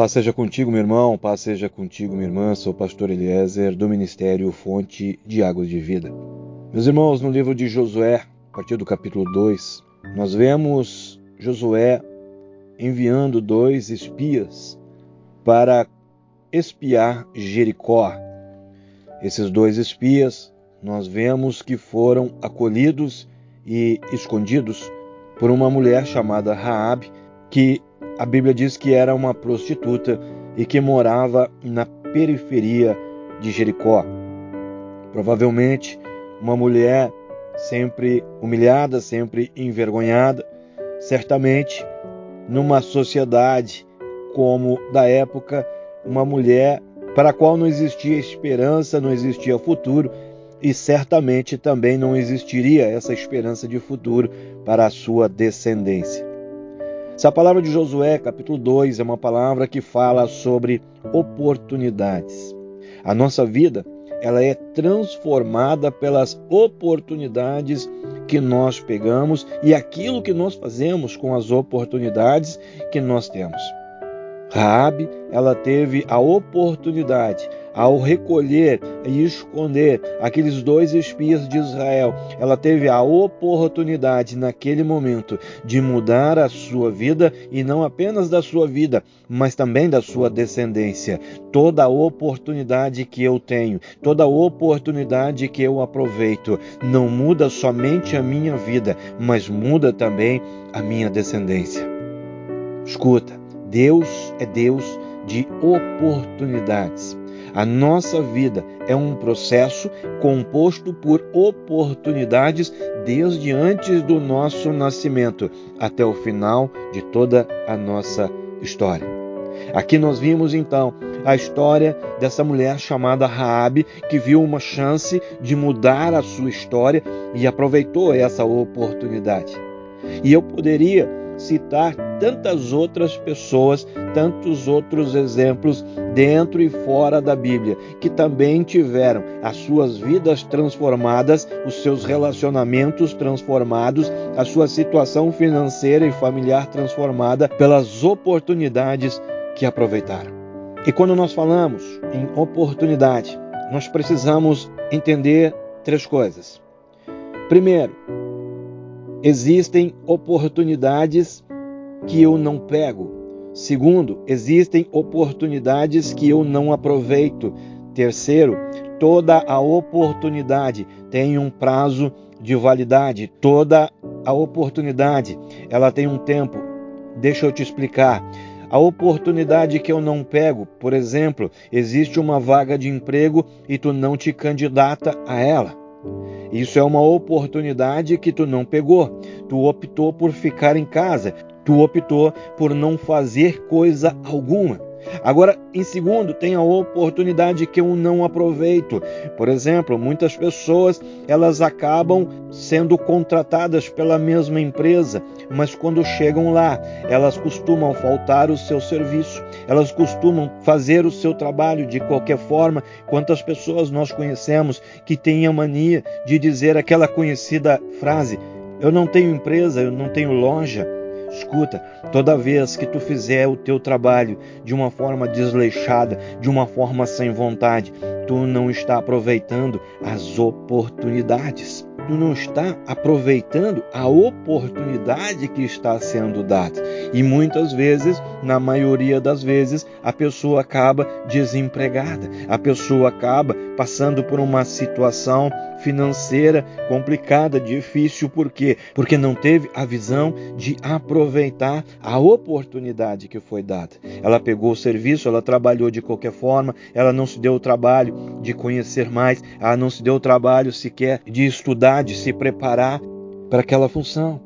Paz seja contigo, meu irmão, paz seja contigo, minha irmã. Sou o pastor Eliezer do Ministério Fonte de Águas de Vida. Meus irmãos, no livro de Josué, a partir do capítulo 2, nós vemos Josué enviando dois espias para espiar Jericó. Esses dois espias, nós vemos que foram acolhidos e escondidos por uma mulher chamada Raabe, que a Bíblia diz que era uma prostituta e que morava na periferia de Jericó. Provavelmente uma mulher sempre humilhada, sempre envergonhada, certamente numa sociedade como da época, uma mulher para a qual não existia esperança, não existia futuro e certamente também não existiria essa esperança de futuro para a sua descendência. Essa palavra de Josué, capítulo 2, é uma palavra que fala sobre oportunidades. A nossa vida, ela é transformada pelas oportunidades que nós pegamos e aquilo que nós fazemos com as oportunidades que nós temos. Raabe, ela teve a oportunidade ao recolher e esconder aqueles dois espias de Israel, ela teve a oportunidade naquele momento de mudar a sua vida e não apenas da sua vida, mas também da sua descendência. Toda oportunidade que eu tenho, toda oportunidade que eu aproveito, não muda somente a minha vida, mas muda também a minha descendência. Escuta, Deus é Deus de oportunidades. A nossa vida é um processo composto por oportunidades desde antes do nosso nascimento até o final de toda a nossa história. Aqui nós vimos então a história dessa mulher chamada Raabe que viu uma chance de mudar a sua história e aproveitou essa oportunidade. E eu poderia citar tantas outras pessoas, tantos outros exemplos dentro e fora da Bíblia, que também tiveram as suas vidas transformadas, os seus relacionamentos transformados, a sua situação financeira e familiar transformada pelas oportunidades que aproveitaram. E quando nós falamos em oportunidade, nós precisamos entender três coisas. Primeiro, Existem oportunidades que eu não pego. Segundo, existem oportunidades que eu não aproveito. Terceiro, toda a oportunidade tem um prazo de validade. Toda a oportunidade, ela tem um tempo. Deixa eu te explicar. A oportunidade que eu não pego, por exemplo, existe uma vaga de emprego e tu não te candidata a ela. Isso é uma oportunidade que tu não pegou. Tu optou por ficar em casa. Tu optou por não fazer coisa alguma. Agora, em segundo, tem a oportunidade que eu não aproveito. Por exemplo, muitas pessoas elas acabam sendo contratadas pela mesma empresa, mas quando chegam lá, elas costumam faltar o seu serviço, elas costumam fazer o seu trabalho de qualquer forma. Quantas pessoas nós conhecemos que têm a mania de dizer aquela conhecida frase: Eu não tenho empresa, eu não tenho loja Escuta, toda vez que tu fizer o teu trabalho de uma forma desleixada, de uma forma sem vontade, tu não está aproveitando as oportunidades tu não está aproveitando a oportunidade que está sendo dada. E muitas vezes, na maioria das vezes, a pessoa acaba desempregada, a pessoa acaba passando por uma situação financeira complicada, difícil, por quê? Porque não teve a visão de aproveitar a oportunidade que foi dada. Ela pegou o serviço, ela trabalhou de qualquer forma, ela não se deu o trabalho de conhecer mais, ela não se deu o trabalho sequer de estudar de se preparar para aquela função.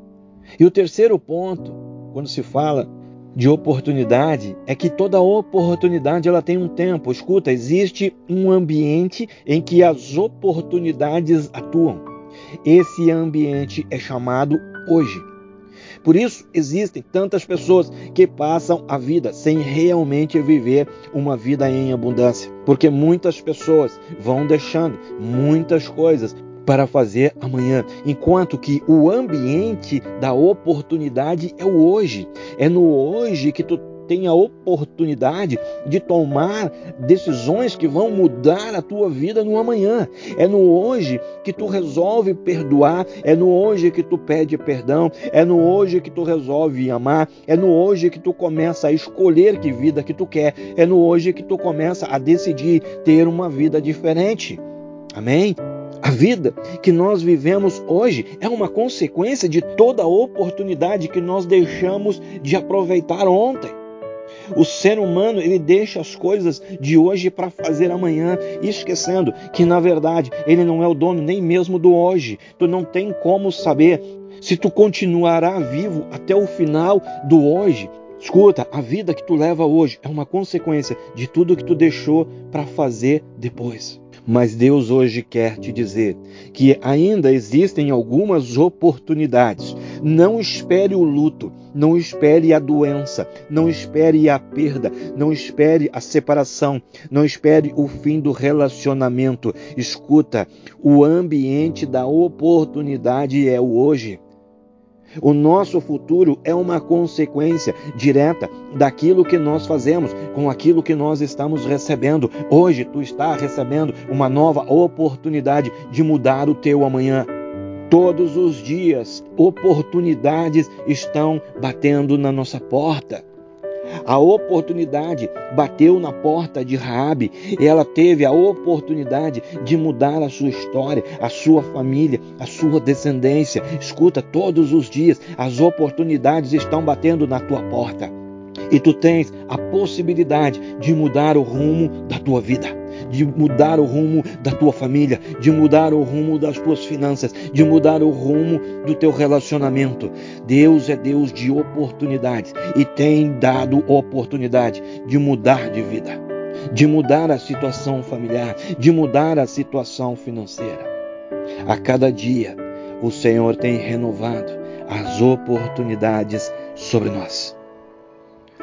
E o terceiro ponto, quando se fala de oportunidade é que toda oportunidade ela tem um tempo. Escuta, existe um ambiente em que as oportunidades atuam. Esse ambiente é chamado hoje. Por isso existem tantas pessoas que passam a vida sem realmente viver uma vida em abundância, porque muitas pessoas vão deixando muitas coisas para fazer amanhã, enquanto que o ambiente da oportunidade é o hoje. É no hoje que tu tem a oportunidade de tomar decisões que vão mudar a tua vida no amanhã. É no hoje que tu resolve perdoar, é no hoje que tu pede perdão, é no hoje que tu resolve amar, é no hoje que tu começa a escolher que vida que tu quer, é no hoje que tu começa a decidir ter uma vida diferente. Amém? A vida que nós vivemos hoje é uma consequência de toda a oportunidade que nós deixamos de aproveitar ontem. O ser humano ele deixa as coisas de hoje para fazer amanhã, esquecendo que na verdade ele não é o dono nem mesmo do hoje. Tu não tem como saber se tu continuará vivo até o final do hoje. Escuta, a vida que tu leva hoje é uma consequência de tudo que tu deixou para fazer depois. Mas Deus hoje quer te dizer que ainda existem algumas oportunidades. Não espere o luto, não espere a doença, não espere a perda, não espere a separação, não espere o fim do relacionamento. Escuta, o ambiente da oportunidade é o hoje. O nosso futuro é uma consequência direta daquilo que nós fazemos com aquilo que nós estamos recebendo. Hoje tu está recebendo uma nova oportunidade de mudar o teu amanhã. Todos os dias, oportunidades estão batendo na nossa porta. A oportunidade bateu na porta de Raabe. Ela teve a oportunidade de mudar a sua história, a sua família, a sua descendência. Escuta, todos os dias as oportunidades estão batendo na tua porta. E tu tens a possibilidade de mudar o rumo da tua vida de mudar o rumo da tua família, de mudar o rumo das tuas finanças, de mudar o rumo do teu relacionamento. Deus é Deus de oportunidades e tem dado oportunidade de mudar de vida, de mudar a situação familiar, de mudar a situação financeira. A cada dia, o Senhor tem renovado as oportunidades sobre nós.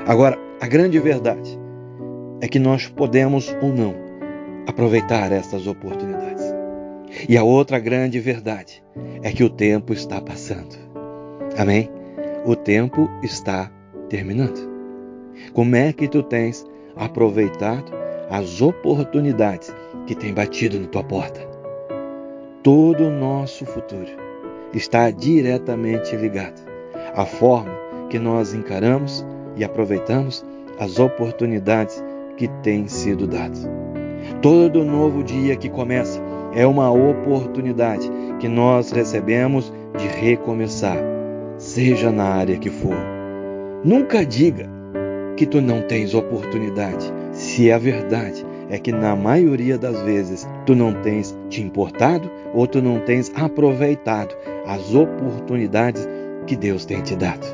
Agora, a grande verdade é que nós podemos ou não aproveitar estas oportunidades. E a outra grande verdade é que o tempo está passando. Amém? O tempo está terminando. Como é que tu tens aproveitado as oportunidades que têm batido na tua porta? Todo o nosso futuro está diretamente ligado à forma que nós encaramos e aproveitamos as oportunidades que têm sido dadas. Todo novo dia que começa é uma oportunidade que nós recebemos de recomeçar, seja na área que for. Nunca diga que tu não tens oportunidade, se a verdade é que na maioria das vezes tu não tens te importado ou tu não tens aproveitado as oportunidades que Deus tem te dado.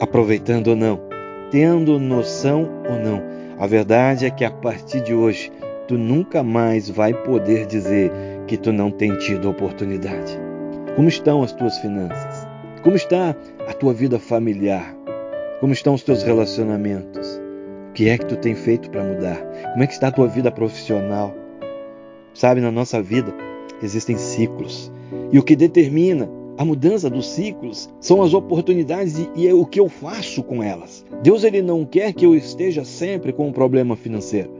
Aproveitando ou não, tendo noção ou não, a verdade é que a partir de hoje tu nunca mais vai poder dizer que tu não tem tido oportunidade. Como estão as tuas finanças? Como está a tua vida familiar? Como estão os teus relacionamentos? O que é que tu tem feito para mudar? Como é que está a tua vida profissional? Sabe, na nossa vida existem ciclos. E o que determina a mudança dos ciclos são as oportunidades e é o que eu faço com elas. Deus ele não quer que eu esteja sempre com um problema financeiro.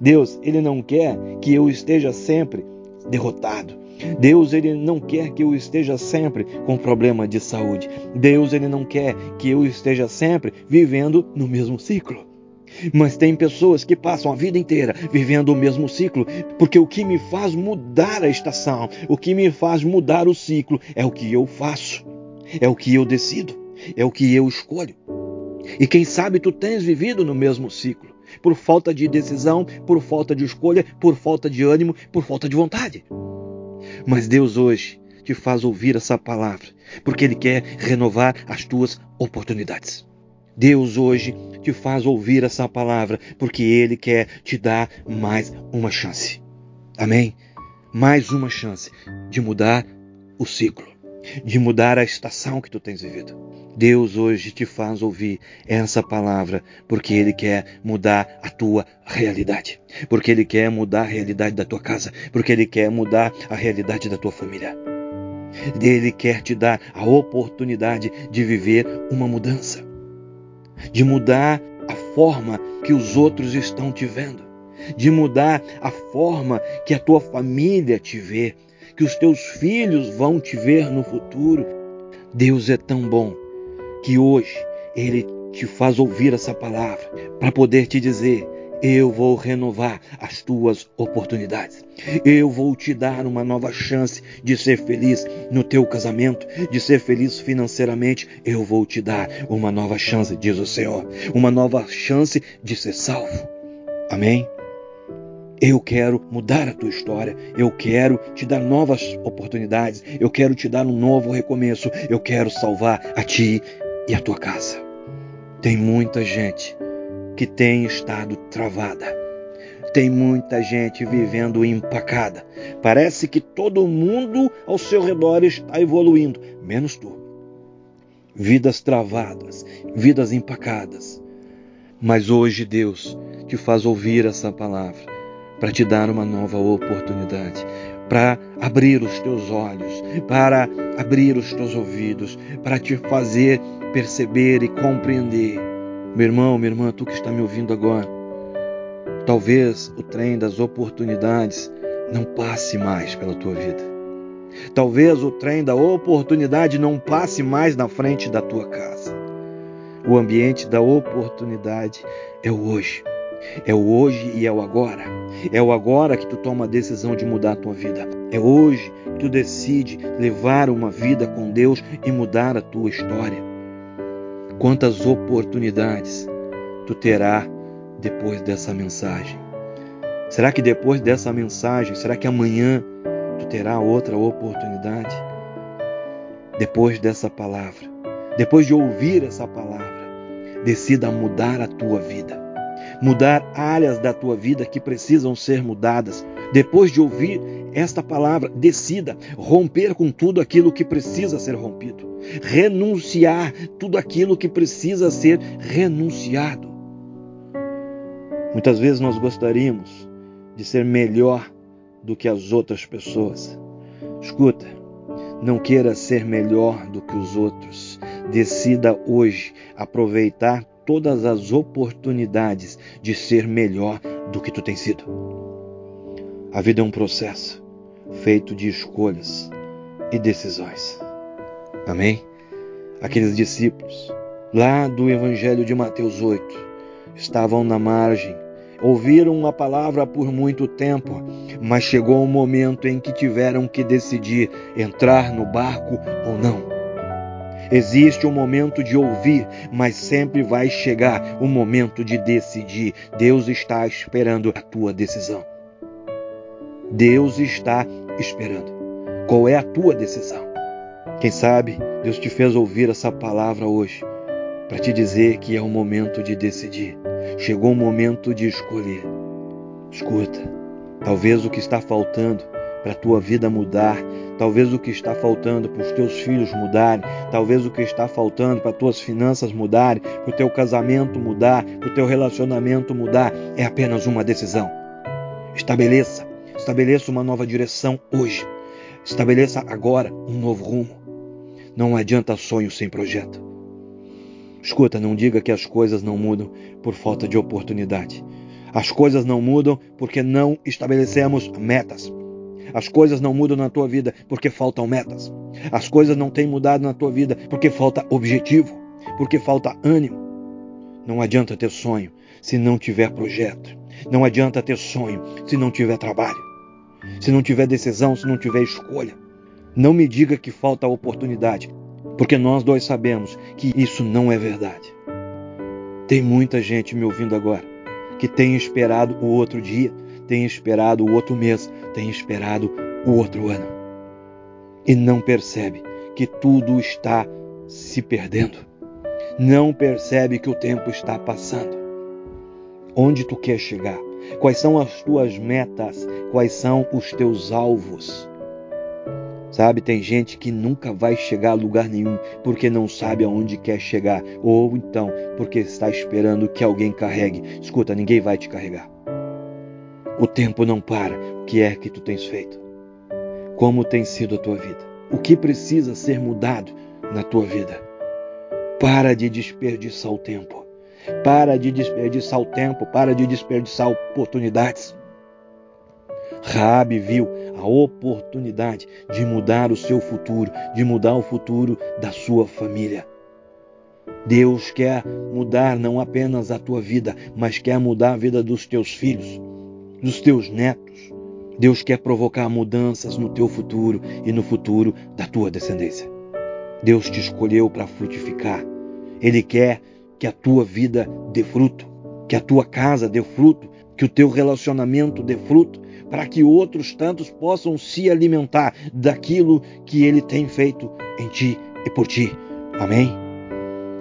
Deus ele não quer que eu esteja sempre derrotado. Deus ele não quer que eu esteja sempre com problema de saúde. Deus ele não quer que eu esteja sempre vivendo no mesmo ciclo. Mas tem pessoas que passam a vida inteira vivendo o mesmo ciclo, porque o que me faz mudar a estação, o que me faz mudar o ciclo é o que eu faço, é o que eu decido, é o que eu escolho. E quem sabe tu tens vivido no mesmo ciclo, por falta de decisão, por falta de escolha, por falta de ânimo, por falta de vontade. Mas Deus hoje te faz ouvir essa palavra, porque Ele quer renovar as tuas oportunidades. Deus hoje te faz ouvir essa palavra porque Ele quer te dar mais uma chance. Amém? Mais uma chance de mudar o ciclo, de mudar a estação que tu tens vivido. Deus hoje te faz ouvir essa palavra porque Ele quer mudar a tua realidade, porque Ele quer mudar a realidade da tua casa, porque Ele quer mudar a realidade da tua família. Ele quer te dar a oportunidade de viver uma mudança, de mudar a forma que os outros estão te vendo, de mudar a forma que a tua família te vê, que os teus filhos vão te ver no futuro. Deus é tão bom que hoje Ele te faz ouvir essa palavra para poder te dizer: eu vou renovar as tuas oportunidades. Eu vou te dar uma nova chance de ser feliz no teu casamento, de ser feliz financeiramente. Eu vou te dar uma nova chance, diz o Senhor, uma nova chance de ser salvo. Amém? Eu quero mudar a tua história. Eu quero te dar novas oportunidades. Eu quero te dar um novo recomeço. Eu quero salvar a ti e a tua casa. Tem muita gente que tem estado travada. Tem muita gente vivendo empacada. Parece que todo mundo ao seu redor está evoluindo, menos tu. Vidas travadas, vidas empacadas. Mas hoje Deus te faz ouvir essa palavra para te dar uma nova oportunidade, para abrir os teus olhos, para abrir os teus ouvidos, para te fazer perceber e compreender meu irmão, minha irmã, tu que está me ouvindo agora, talvez o trem das oportunidades não passe mais pela tua vida. Talvez o trem da oportunidade não passe mais na frente da tua casa. O ambiente da oportunidade é o hoje. É o hoje e é o agora. É o agora que tu toma a decisão de mudar a tua vida. É hoje que tu decide levar uma vida com Deus e mudar a tua história. Quantas oportunidades tu terá depois dessa mensagem? Será que depois dessa mensagem, será que amanhã tu terá outra oportunidade? Depois dessa palavra, depois de ouvir essa palavra, decida mudar a tua vida. Mudar áreas da tua vida que precisam ser mudadas. Depois de ouvir esta palavra, decida romper com tudo aquilo que precisa ser rompido renunciar tudo aquilo que precisa ser renunciado. Muitas vezes nós gostaríamos de ser melhor do que as outras pessoas. Escuta, não queira ser melhor do que os outros. Decida hoje aproveitar todas as oportunidades de ser melhor do que tu tens sido. A vida é um processo feito de escolhas e decisões. Amém? Aqueles discípulos, lá do Evangelho de Mateus 8, estavam na margem, ouviram a palavra por muito tempo, mas chegou um momento em que tiveram que decidir entrar no barco ou não. Existe um momento de ouvir, mas sempre vai chegar o um momento de decidir. Deus está esperando a tua decisão. Deus está esperando. Qual é a tua decisão? Quem sabe Deus te fez ouvir essa palavra hoje para te dizer que é o momento de decidir. Chegou o momento de escolher. Escuta, talvez o que está faltando para a tua vida mudar, talvez o que está faltando para os teus filhos mudarem, talvez o que está faltando para as tuas finanças mudarem, para o teu casamento mudar, para o teu relacionamento mudar, é apenas uma decisão. Estabeleça, estabeleça uma nova direção hoje. Estabeleça agora um novo rumo. Não adianta sonho sem projeto. Escuta, não diga que as coisas não mudam por falta de oportunidade. As coisas não mudam porque não estabelecemos metas. As coisas não mudam na tua vida porque faltam metas. As coisas não têm mudado na tua vida porque falta objetivo, porque falta ânimo. Não adianta ter sonho se não tiver projeto. Não adianta ter sonho se não tiver trabalho. Se não tiver decisão, se não tiver escolha. Não me diga que falta oportunidade, porque nós dois sabemos que isso não é verdade. Tem muita gente me ouvindo agora que tem esperado o outro dia, tem esperado o outro mês, tem esperado o outro ano e não percebe que tudo está se perdendo. não percebe que o tempo está passando. Onde tu quer chegar? Quais são as tuas metas? Quais são os teus alvos? Sabe, tem gente que nunca vai chegar a lugar nenhum porque não sabe aonde quer chegar, ou então porque está esperando que alguém carregue. Escuta, ninguém vai te carregar. O tempo não para. O que é que tu tens feito? Como tem sido a tua vida? O que precisa ser mudado na tua vida? Para de desperdiçar o tempo. Para de desperdiçar o tempo, para de desperdiçar oportunidades. Rabi viu a oportunidade de mudar o seu futuro, de mudar o futuro da sua família. Deus quer mudar não apenas a tua vida, mas quer mudar a vida dos teus filhos, dos teus netos. Deus quer provocar mudanças no teu futuro e no futuro da tua descendência. Deus te escolheu para frutificar. Ele quer que a tua vida dê fruto, que a tua casa dê fruto, que o teu relacionamento dê fruto, para que outros tantos possam se alimentar daquilo que ele tem feito em ti e por ti. Amém?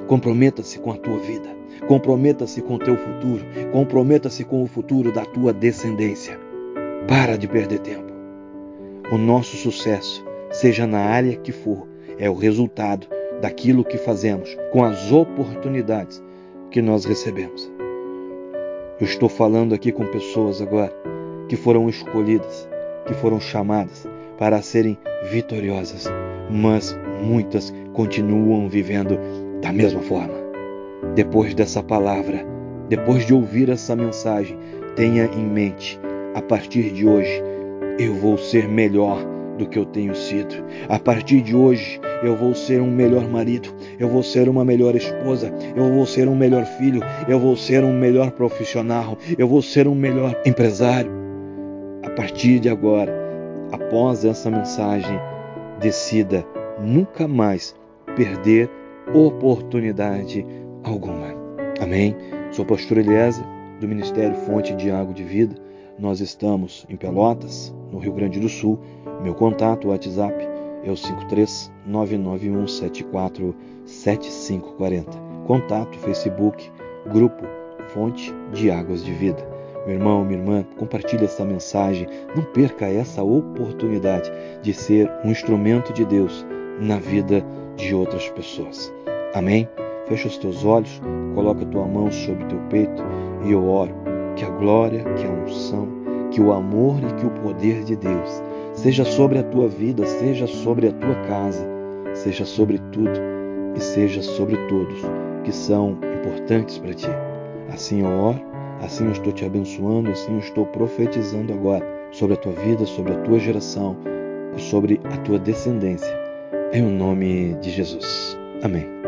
Comprometa-se com a tua vida, comprometa-se com o teu futuro, comprometa-se com o futuro da tua descendência. Para de perder tempo. O nosso sucesso, seja na área que for, é o resultado daquilo que fazemos com as oportunidades que nós recebemos. Eu estou falando aqui com pessoas agora que foram escolhidas, que foram chamadas para serem vitoriosas, mas muitas continuam vivendo da mesma forma. Depois dessa palavra, depois de ouvir essa mensagem, tenha em mente: a partir de hoje, eu vou ser melhor do que eu tenho sido. A partir de hoje, eu vou ser um melhor marido, eu vou ser uma melhor esposa, eu vou ser um melhor filho, eu vou ser um melhor profissional, eu vou ser um melhor empresário. A partir de agora, após essa mensagem, decida nunca mais perder oportunidade alguma. Amém? Sou pastor Eliezer, do Ministério Fonte de Água de Vida. Nós estamos em Pelotas, no Rio Grande do Sul. Meu contato, WhatsApp, é o 53 991 74 7540. Contato, Facebook, Grupo Fonte de Águas de Vida. Meu irmão, minha irmã, compartilhe essa mensagem. Não perca essa oportunidade de ser um instrumento de Deus na vida de outras pessoas. Amém? Fecha os teus olhos, coloca tua mão sobre teu peito e eu oro que a glória, que a unção, que o amor e que o poder de Deus seja sobre a tua vida, seja sobre a tua casa, seja sobre tudo e seja sobre todos que são importantes para ti. Assim eu oro Assim eu estou te abençoando, assim eu estou profetizando agora sobre a tua vida, sobre a tua geração e sobre a tua descendência. Em o nome de Jesus. Amém.